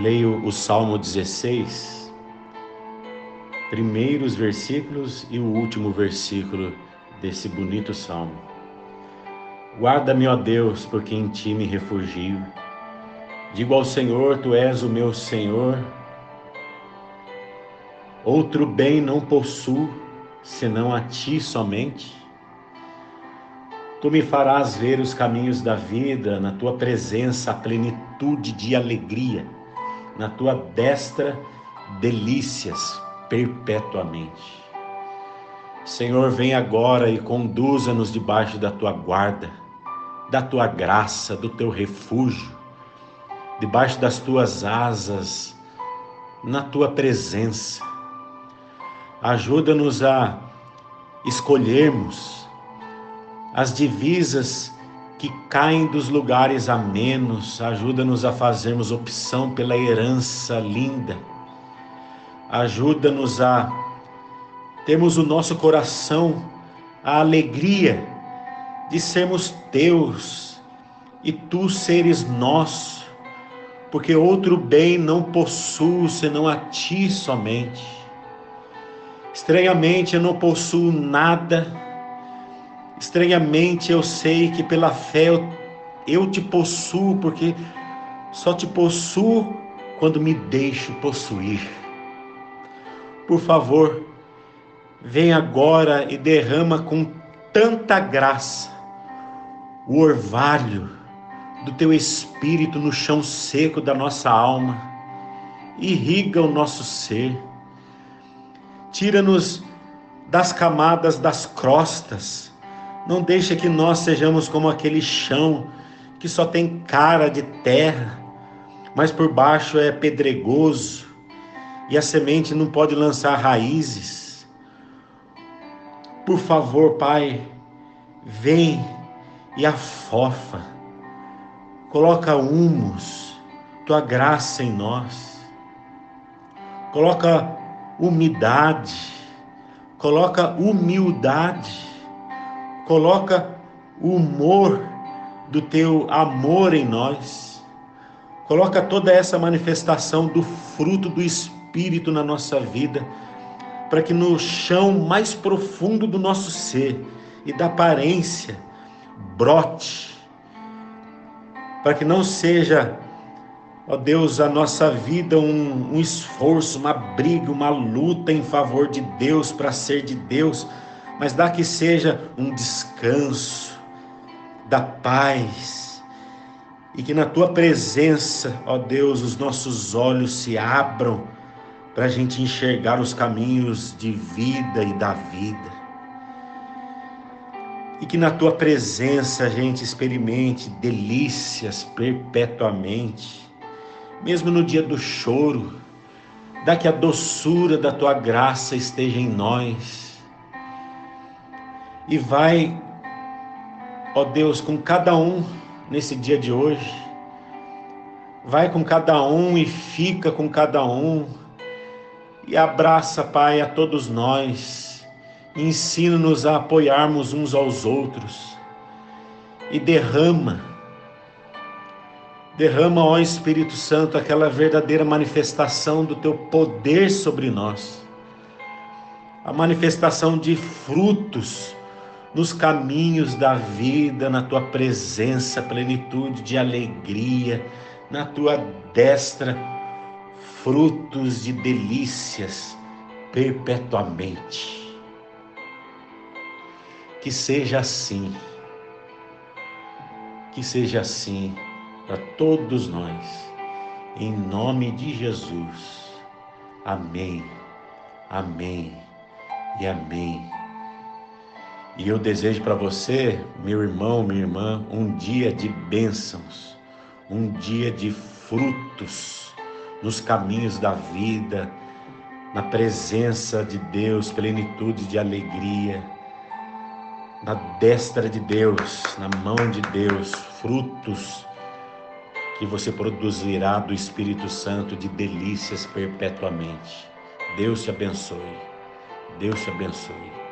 Leio o Salmo 16, primeiros versículos e o último versículo desse bonito salmo. Guarda-me, ó Deus, porque em ti me refugio. Digo ao Senhor, tu és o meu Senhor. Outro bem não possuo, senão a ti somente. Tu me farás ver os caminhos da vida, na tua presença a plenitude de alegria na tua destra delícias perpetuamente. Senhor, vem agora e conduza-nos debaixo da tua guarda, da tua graça, do teu refúgio, debaixo das tuas asas, na tua presença. Ajuda-nos a escolhermos as divisas que caem dos lugares a menos, ajuda-nos a fazermos opção pela herança linda, ajuda-nos a termos o nosso coração a alegria de sermos teus e tu seres nosso, porque outro bem não possuo senão a ti somente. Estranhamente eu não possuo nada Estranhamente eu sei que pela fé eu, eu te possuo, porque só te possuo quando me deixo possuir. Por favor, vem agora e derrama com tanta graça o orvalho do teu espírito no chão seco da nossa alma, irriga o nosso ser, tira-nos das camadas das crostas não deixa que nós sejamos como aquele chão que só tem cara de terra, mas por baixo é pedregoso e a semente não pode lançar raízes. Por favor, Pai, vem e afofa, coloca humus, tua graça em nós, coloca umidade, coloca humildade Coloca o humor do teu amor em nós. Coloca toda essa manifestação do fruto do Espírito na nossa vida, para que no chão mais profundo do nosso ser e da aparência brote, para que não seja, ó Deus, a nossa vida um, um esforço, uma briga, uma luta em favor de Deus, para ser de Deus, mas dá que seja um descanso da paz e que na tua presença, ó Deus, os nossos olhos se abram para a gente enxergar os caminhos de vida e da vida. E que na tua presença a gente experimente delícias perpetuamente, mesmo no dia do choro, dá que a doçura da tua graça esteja em nós e vai, ó Deus, com cada um nesse dia de hoje. Vai com cada um e fica com cada um. E abraça, Pai, a todos nós. Ensina-nos a apoiarmos uns aos outros. E derrama, derrama, ó Espírito Santo, aquela verdadeira manifestação do teu poder sobre nós. A manifestação de frutos nos caminhos da vida, na tua presença, plenitude de alegria, na tua destra, frutos de delícias perpetuamente. Que seja assim, que seja assim para todos nós, em nome de Jesus. Amém, amém e amém. E eu desejo para você, meu irmão, minha irmã, um dia de bênçãos, um dia de frutos nos caminhos da vida, na presença de Deus, plenitude de alegria, na destra de Deus, na mão de Deus, frutos que você produzirá do Espírito Santo de delícias perpetuamente. Deus te abençoe. Deus te abençoe.